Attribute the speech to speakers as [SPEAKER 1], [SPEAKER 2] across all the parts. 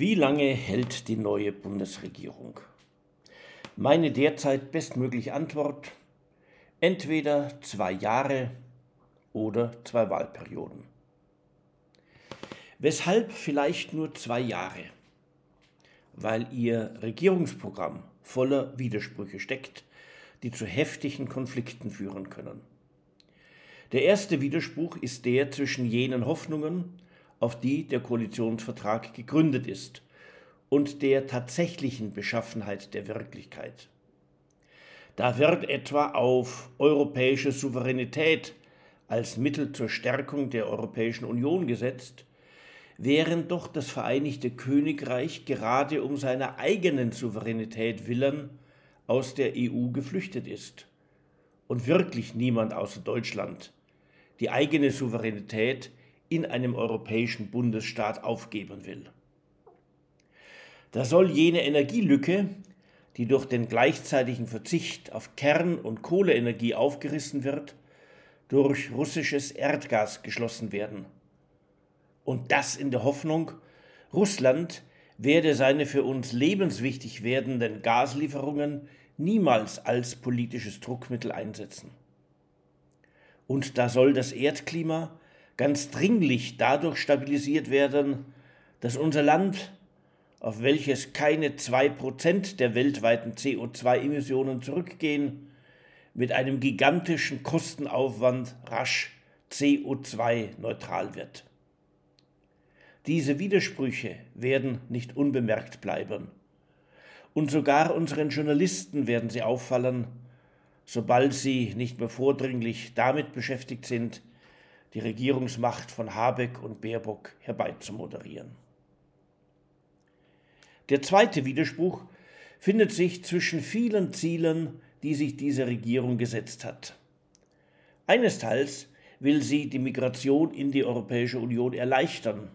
[SPEAKER 1] Wie lange hält die neue Bundesregierung? Meine derzeit bestmögliche Antwort, entweder zwei Jahre oder zwei Wahlperioden. Weshalb vielleicht nur zwei Jahre? Weil ihr Regierungsprogramm voller Widersprüche steckt, die zu heftigen Konflikten führen können. Der erste Widerspruch ist der zwischen jenen Hoffnungen, auf die der Koalitionsvertrag gegründet ist, und der tatsächlichen Beschaffenheit der Wirklichkeit. Da wird etwa auf europäische Souveränität als Mittel zur Stärkung der Europäischen Union gesetzt, während doch das Vereinigte Königreich gerade um seiner eigenen Souveränität willen aus der EU geflüchtet ist und wirklich niemand außer Deutschland die eigene Souveränität in einem europäischen Bundesstaat aufgeben will. Da soll jene Energielücke, die durch den gleichzeitigen Verzicht auf Kern- und Kohleenergie aufgerissen wird, durch russisches Erdgas geschlossen werden. Und das in der Hoffnung, Russland werde seine für uns lebenswichtig werdenden Gaslieferungen niemals als politisches Druckmittel einsetzen. Und da soll das Erdklima ganz dringlich dadurch stabilisiert werden, dass unser Land, auf welches keine zwei Prozent der weltweiten CO2-Emissionen zurückgehen, mit einem gigantischen Kostenaufwand rasch CO2-neutral wird. Diese Widersprüche werden nicht unbemerkt bleiben. Und sogar unseren Journalisten werden sie auffallen, sobald sie nicht mehr vordringlich damit beschäftigt sind, die Regierungsmacht von Habeck und Baerbock herbeizumoderieren. Der zweite Widerspruch findet sich zwischen vielen Zielen, die sich diese Regierung gesetzt hat. Einesteils will sie die Migration in die Europäische Union erleichtern.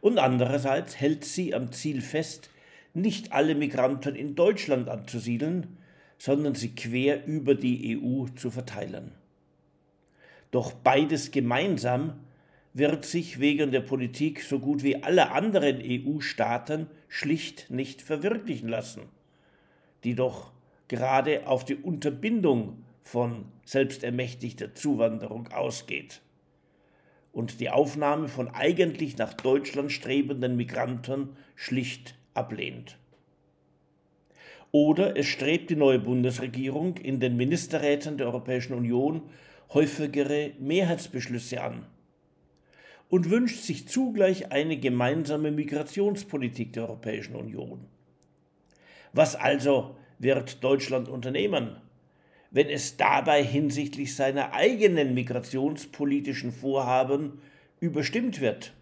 [SPEAKER 1] Und andererseits hält sie am Ziel fest, nicht alle Migranten in Deutschland anzusiedeln, sondern sie quer über die EU zu verteilen. Doch beides gemeinsam wird sich wegen der Politik so gut wie alle anderen EU-Staaten schlicht nicht verwirklichen lassen, die doch gerade auf die Unterbindung von selbstermächtigter Zuwanderung ausgeht und die Aufnahme von eigentlich nach Deutschland strebenden Migranten schlicht ablehnt. Oder es strebt die neue Bundesregierung in den Ministerräten der Europäischen Union häufigere Mehrheitsbeschlüsse an und wünscht sich zugleich eine gemeinsame Migrationspolitik der Europäischen Union. Was also wird Deutschland unternehmen, wenn es dabei hinsichtlich seiner eigenen migrationspolitischen Vorhaben überstimmt wird?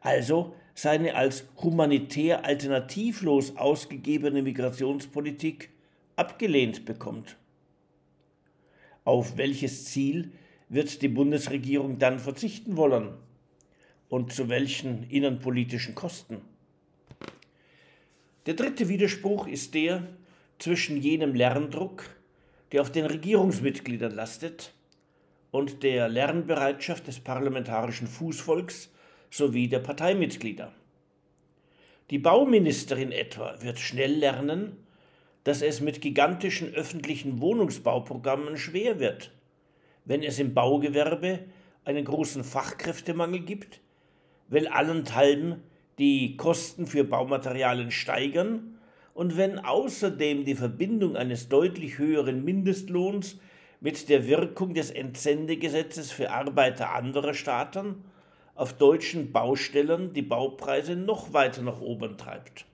[SPEAKER 1] Also seine als humanitär alternativlos ausgegebene Migrationspolitik abgelehnt bekommt. Auf welches Ziel wird die Bundesregierung dann verzichten wollen und zu welchen innenpolitischen Kosten? Der dritte Widerspruch ist der zwischen jenem Lerndruck, der auf den Regierungsmitgliedern lastet, und der Lernbereitschaft des parlamentarischen Fußvolks sowie der Parteimitglieder. Die Bauministerin etwa wird schnell lernen, dass es mit gigantischen öffentlichen Wohnungsbauprogrammen schwer wird, wenn es im Baugewerbe einen großen Fachkräftemangel gibt, weil allenthalben die Kosten für Baumaterialien steigern und wenn außerdem die Verbindung eines deutlich höheren Mindestlohns mit der Wirkung des Entsendegesetzes für Arbeiter anderer Staaten auf deutschen Baustellen die Baupreise noch weiter nach oben treibt.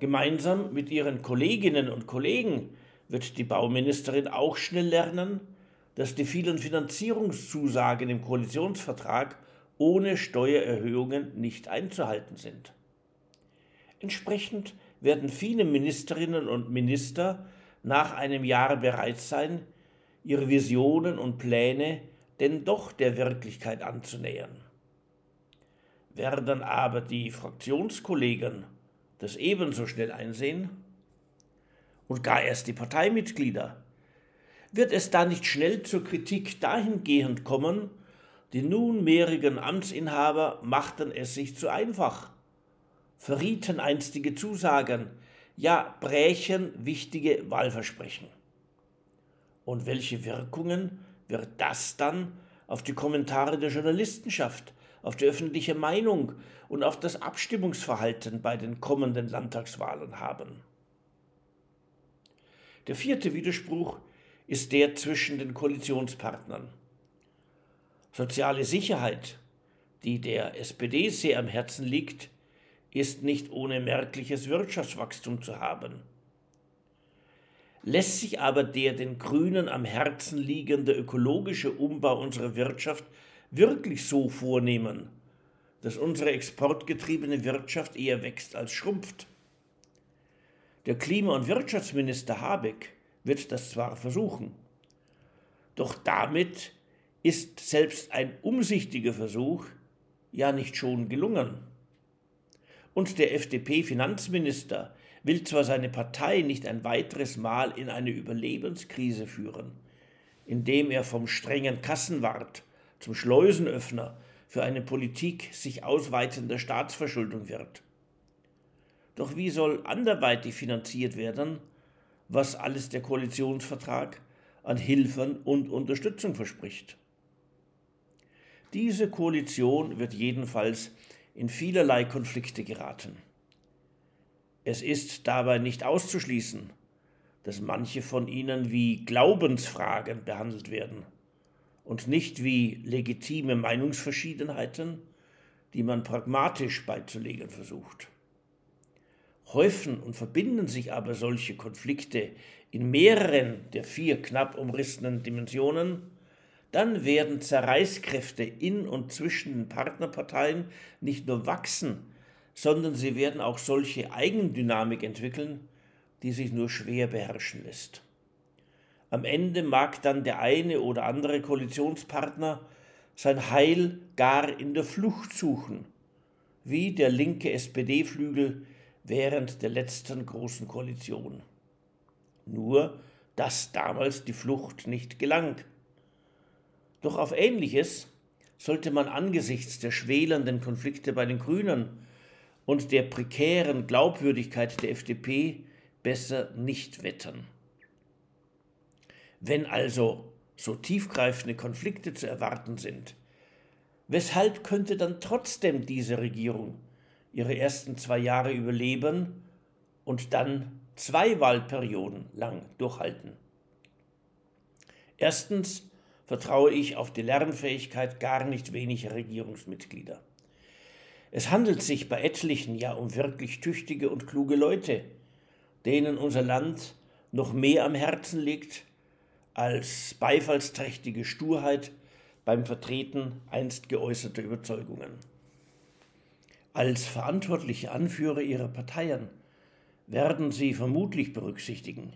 [SPEAKER 1] Gemeinsam mit ihren Kolleginnen und Kollegen wird die Bauministerin auch schnell lernen, dass die vielen Finanzierungszusagen im Koalitionsvertrag ohne Steuererhöhungen nicht einzuhalten sind. Entsprechend werden viele Ministerinnen und Minister nach einem Jahr bereit sein, ihre Visionen und Pläne denn doch der Wirklichkeit anzunähern. Werden aber die Fraktionskollegen das ebenso schnell einsehen? Und gar erst die Parteimitglieder? Wird es da nicht schnell zur Kritik dahingehend kommen, Die nunmehrigen Amtsinhaber machten es sich zu einfach, verrieten einstige Zusagen, ja brächen wichtige Wahlversprechen. Und welche Wirkungen wird das dann auf die Kommentare der Journalistenschaft, auf die öffentliche Meinung und auf das Abstimmungsverhalten bei den kommenden Landtagswahlen haben? Der vierte Widerspruch ist der zwischen den Koalitionspartnern. Soziale Sicherheit, die der SPD sehr am Herzen liegt, ist nicht ohne merkliches Wirtschaftswachstum zu haben. Lässt sich aber der den Grünen am Herzen liegende ökologische Umbau unserer Wirtschaft wirklich so vornehmen, dass unsere exportgetriebene Wirtschaft eher wächst als schrumpft? Der Klima- und Wirtschaftsminister Habeck wird das zwar versuchen, doch damit ist selbst ein umsichtiger Versuch ja nicht schon gelungen. Und der FDP-Finanzminister will zwar seine Partei nicht ein weiteres Mal in eine Überlebenskrise führen, indem er vom strengen Kassenwart zum Schleusenöffner für eine Politik sich ausweitender Staatsverschuldung wird. Doch wie soll anderweitig finanziert werden, was alles der Koalitionsvertrag an Hilfen und Unterstützung verspricht? Diese Koalition wird jedenfalls in vielerlei Konflikte geraten. Es ist dabei nicht auszuschließen, dass manche von ihnen wie Glaubensfragen behandelt werden und nicht wie legitime Meinungsverschiedenheiten, die man pragmatisch beizulegen versucht. Häufen und verbinden sich aber solche Konflikte in mehreren der vier knapp umrissenen Dimensionen, dann werden Zerreißkräfte in und zwischen den Partnerparteien nicht nur wachsen, sondern sie werden auch solche Eigendynamik entwickeln, die sich nur schwer beherrschen lässt. Am Ende mag dann der eine oder andere Koalitionspartner sein Heil gar in der Flucht suchen, wie der linke SPD-Flügel während der letzten großen Koalition. Nur, dass damals die Flucht nicht gelang. Doch auf Ähnliches sollte man angesichts der schwelenden Konflikte bei den Grünen und der prekären Glaubwürdigkeit der FDP besser nicht wettern. Wenn also so tiefgreifende Konflikte zu erwarten sind, weshalb könnte dann trotzdem diese Regierung ihre ersten zwei Jahre überleben und dann zwei Wahlperioden lang durchhalten? Erstens vertraue ich auf die Lernfähigkeit gar nicht weniger Regierungsmitglieder. Es handelt sich bei etlichen ja um wirklich tüchtige und kluge Leute, denen unser Land noch mehr am Herzen liegt als beifallsträchtige Sturheit beim Vertreten einst geäußerter Überzeugungen. Als verantwortliche Anführer ihrer Parteien werden sie vermutlich berücksichtigen,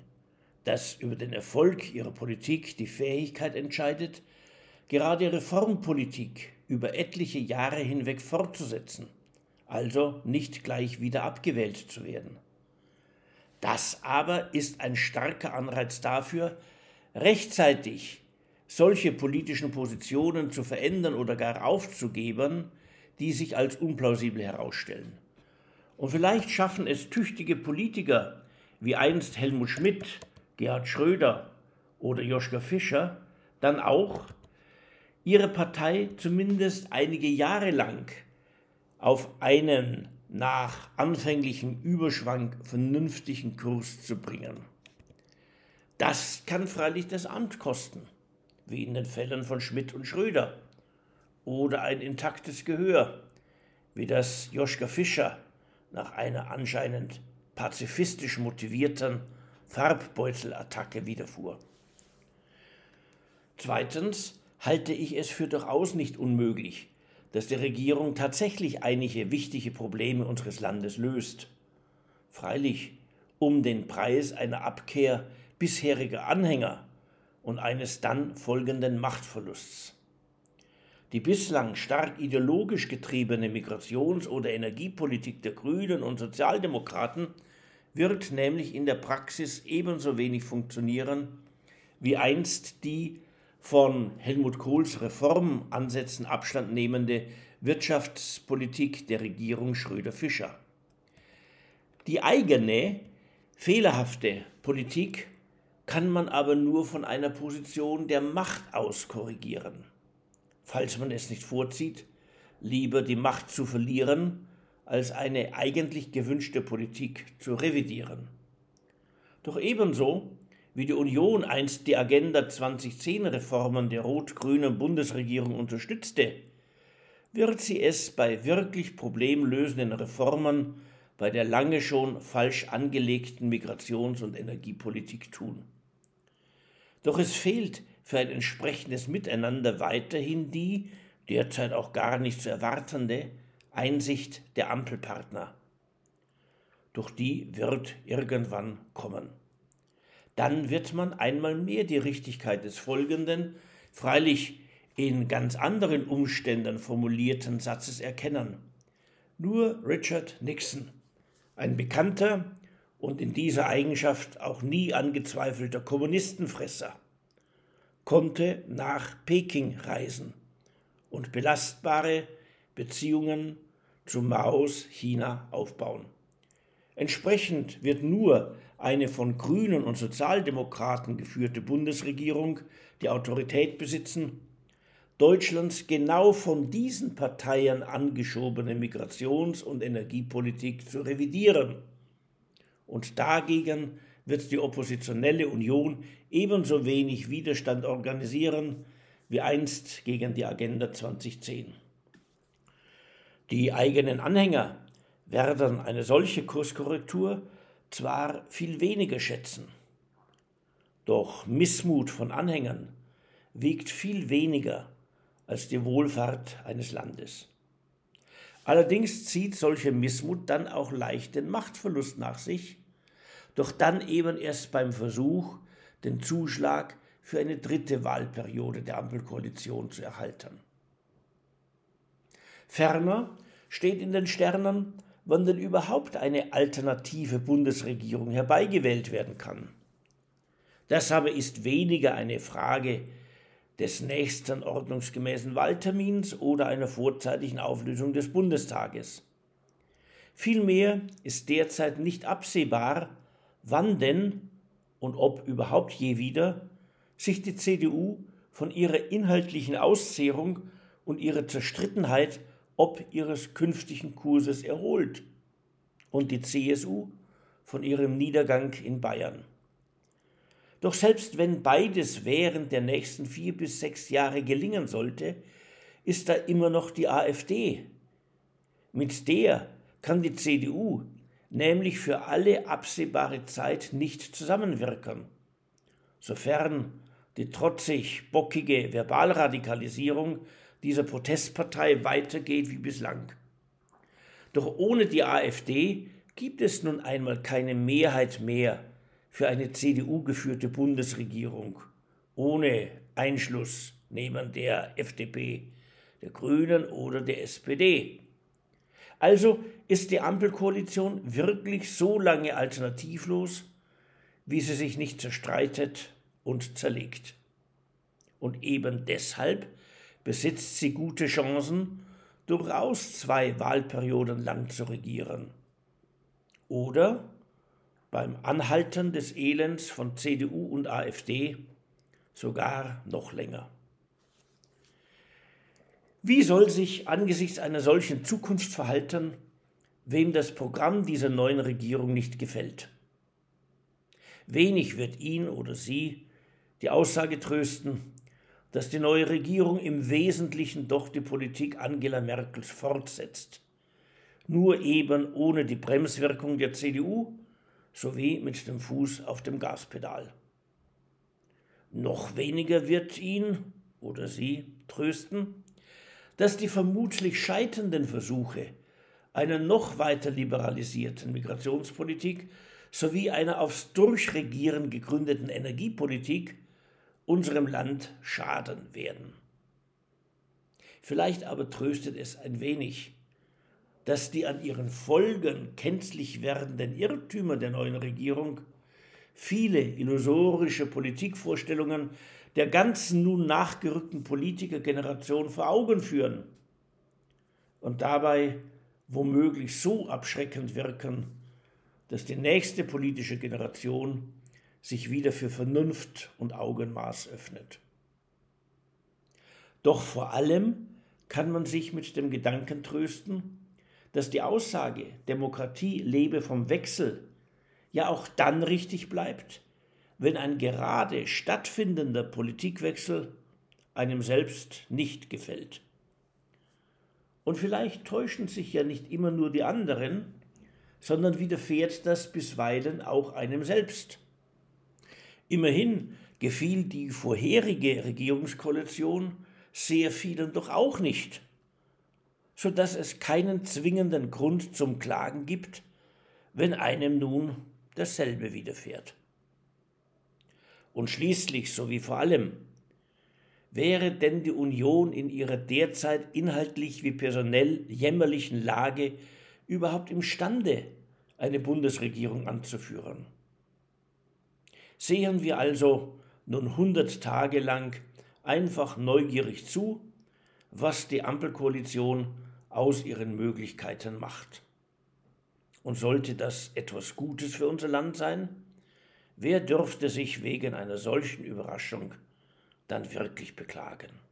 [SPEAKER 1] dass über den Erfolg ihrer Politik die Fähigkeit entscheidet, gerade Reformpolitik über etliche Jahre hinweg fortzusetzen, also nicht gleich wieder abgewählt zu werden. Das aber ist ein starker Anreiz dafür, rechtzeitig solche politischen Positionen zu verändern oder gar aufzugeben, die sich als unplausibel herausstellen. Und vielleicht schaffen es tüchtige Politiker wie einst Helmut Schmidt Gerhard Schröder oder Joschka Fischer dann auch ihre Partei zumindest einige Jahre lang auf einen nach anfänglichem Überschwang vernünftigen Kurs zu bringen. Das kann freilich das Amt kosten, wie in den Fällen von Schmidt und Schröder, oder ein intaktes Gehör, wie das Joschka Fischer nach einer anscheinend pazifistisch motivierten Farbbeutelattacke widerfuhr. Zweitens halte ich es für durchaus nicht unmöglich, dass die Regierung tatsächlich einige wichtige Probleme unseres Landes löst. Freilich um den Preis einer Abkehr bisheriger Anhänger und eines dann folgenden Machtverlusts. Die bislang stark ideologisch getriebene Migrations- oder Energiepolitik der Grünen und Sozialdemokraten wird nämlich in der Praxis ebenso wenig funktionieren wie einst die von Helmut Kohls Reformansätzen Abstand nehmende Wirtschaftspolitik der Regierung Schröder-Fischer. Die eigene, fehlerhafte Politik kann man aber nur von einer Position der Macht aus korrigieren. Falls man es nicht vorzieht, lieber die Macht zu verlieren, als eine eigentlich gewünschte Politik zu revidieren. Doch ebenso wie die Union einst die Agenda 2010 Reformen der rot-grünen Bundesregierung unterstützte, wird sie es bei wirklich problemlösenden Reformen bei der lange schon falsch angelegten Migrations- und Energiepolitik tun. Doch es fehlt für ein entsprechendes Miteinander weiterhin die, derzeit auch gar nicht zu erwartende, Einsicht der Ampelpartner. Doch die wird irgendwann kommen. Dann wird man einmal mehr die Richtigkeit des folgenden, freilich in ganz anderen Umständen formulierten Satzes erkennen. Nur Richard Nixon, ein bekannter und in dieser Eigenschaft auch nie angezweifelter Kommunistenfresser, konnte nach Peking reisen und belastbare Beziehungen zu Maos China aufbauen. Entsprechend wird nur eine von Grünen und Sozialdemokraten geführte Bundesregierung die Autorität besitzen, Deutschlands genau von diesen Parteien angeschobene Migrations- und Energiepolitik zu revidieren. Und dagegen wird die oppositionelle Union ebenso wenig Widerstand organisieren wie einst gegen die Agenda 2010. Die eigenen Anhänger werden eine solche Kurskorrektur zwar viel weniger schätzen, doch Missmut von Anhängern wiegt viel weniger als die Wohlfahrt eines Landes. Allerdings zieht solche Missmut dann auch leicht den Machtverlust nach sich, doch dann eben erst beim Versuch, den Zuschlag für eine dritte Wahlperiode der Ampelkoalition zu erhalten. Ferner steht in den Sternen, wann denn überhaupt eine alternative Bundesregierung herbeigewählt werden kann. Das aber ist weniger eine Frage des nächsten ordnungsgemäßen Wahltermins oder einer vorzeitigen Auflösung des Bundestages. Vielmehr ist derzeit nicht absehbar, wann denn und ob überhaupt je wieder sich die CDU von ihrer inhaltlichen Auszehrung und ihrer Zerstrittenheit ob ihres künftigen Kurses erholt und die CSU von ihrem Niedergang in Bayern. Doch selbst wenn beides während der nächsten vier bis sechs Jahre gelingen sollte, ist da immer noch die AfD. Mit der kann die CDU nämlich für alle absehbare Zeit nicht zusammenwirken, sofern die trotzig bockige Verbalradikalisierung dieser Protestpartei weitergeht wie bislang. Doch ohne die AfD gibt es nun einmal keine Mehrheit mehr für eine CDU-geführte Bundesregierung ohne Einschluss neben der FDP, der Grünen oder der SPD. Also ist die Ampelkoalition wirklich so lange alternativlos, wie sie sich nicht zerstreitet und zerlegt. Und eben deshalb besitzt sie gute Chancen, durchaus zwei Wahlperioden lang zu regieren. Oder beim Anhalten des Elends von CDU und AfD sogar noch länger. Wie soll sich angesichts einer solchen Zukunft verhalten, wem das Programm dieser neuen Regierung nicht gefällt? Wenig wird ihn oder sie die Aussage trösten, dass die neue Regierung im Wesentlichen doch die Politik Angela Merkels fortsetzt, nur eben ohne die Bremswirkung der CDU sowie mit dem Fuß auf dem Gaspedal. Noch weniger wird ihn oder sie trösten, dass die vermutlich scheiternden Versuche einer noch weiter liberalisierten Migrationspolitik sowie einer aufs Durchregieren gegründeten Energiepolitik unserem Land schaden werden. Vielleicht aber tröstet es ein wenig, dass die an ihren Folgen kenntlich werdenden Irrtümer der neuen Regierung viele illusorische Politikvorstellungen der ganzen nun nachgerückten Politikergeneration vor Augen führen und dabei womöglich so abschreckend wirken, dass die nächste politische Generation sich wieder für Vernunft und Augenmaß öffnet. Doch vor allem kann man sich mit dem Gedanken trösten, dass die Aussage, Demokratie lebe vom Wechsel, ja auch dann richtig bleibt, wenn ein gerade stattfindender Politikwechsel einem selbst nicht gefällt. Und vielleicht täuschen sich ja nicht immer nur die anderen, sondern widerfährt das bisweilen auch einem selbst. Immerhin gefiel die vorherige Regierungskoalition sehr vielen doch auch nicht, so dass es keinen zwingenden Grund zum Klagen gibt, wenn einem nun dasselbe widerfährt. Und schließlich, so wie vor allem, wäre denn die Union in ihrer derzeit inhaltlich wie personell jämmerlichen Lage überhaupt imstande, eine Bundesregierung anzuführen? Sehen wir also nun hundert Tage lang einfach neugierig zu, was die Ampelkoalition aus ihren Möglichkeiten macht. Und sollte das etwas Gutes für unser Land sein, wer dürfte sich wegen einer solchen Überraschung dann wirklich beklagen?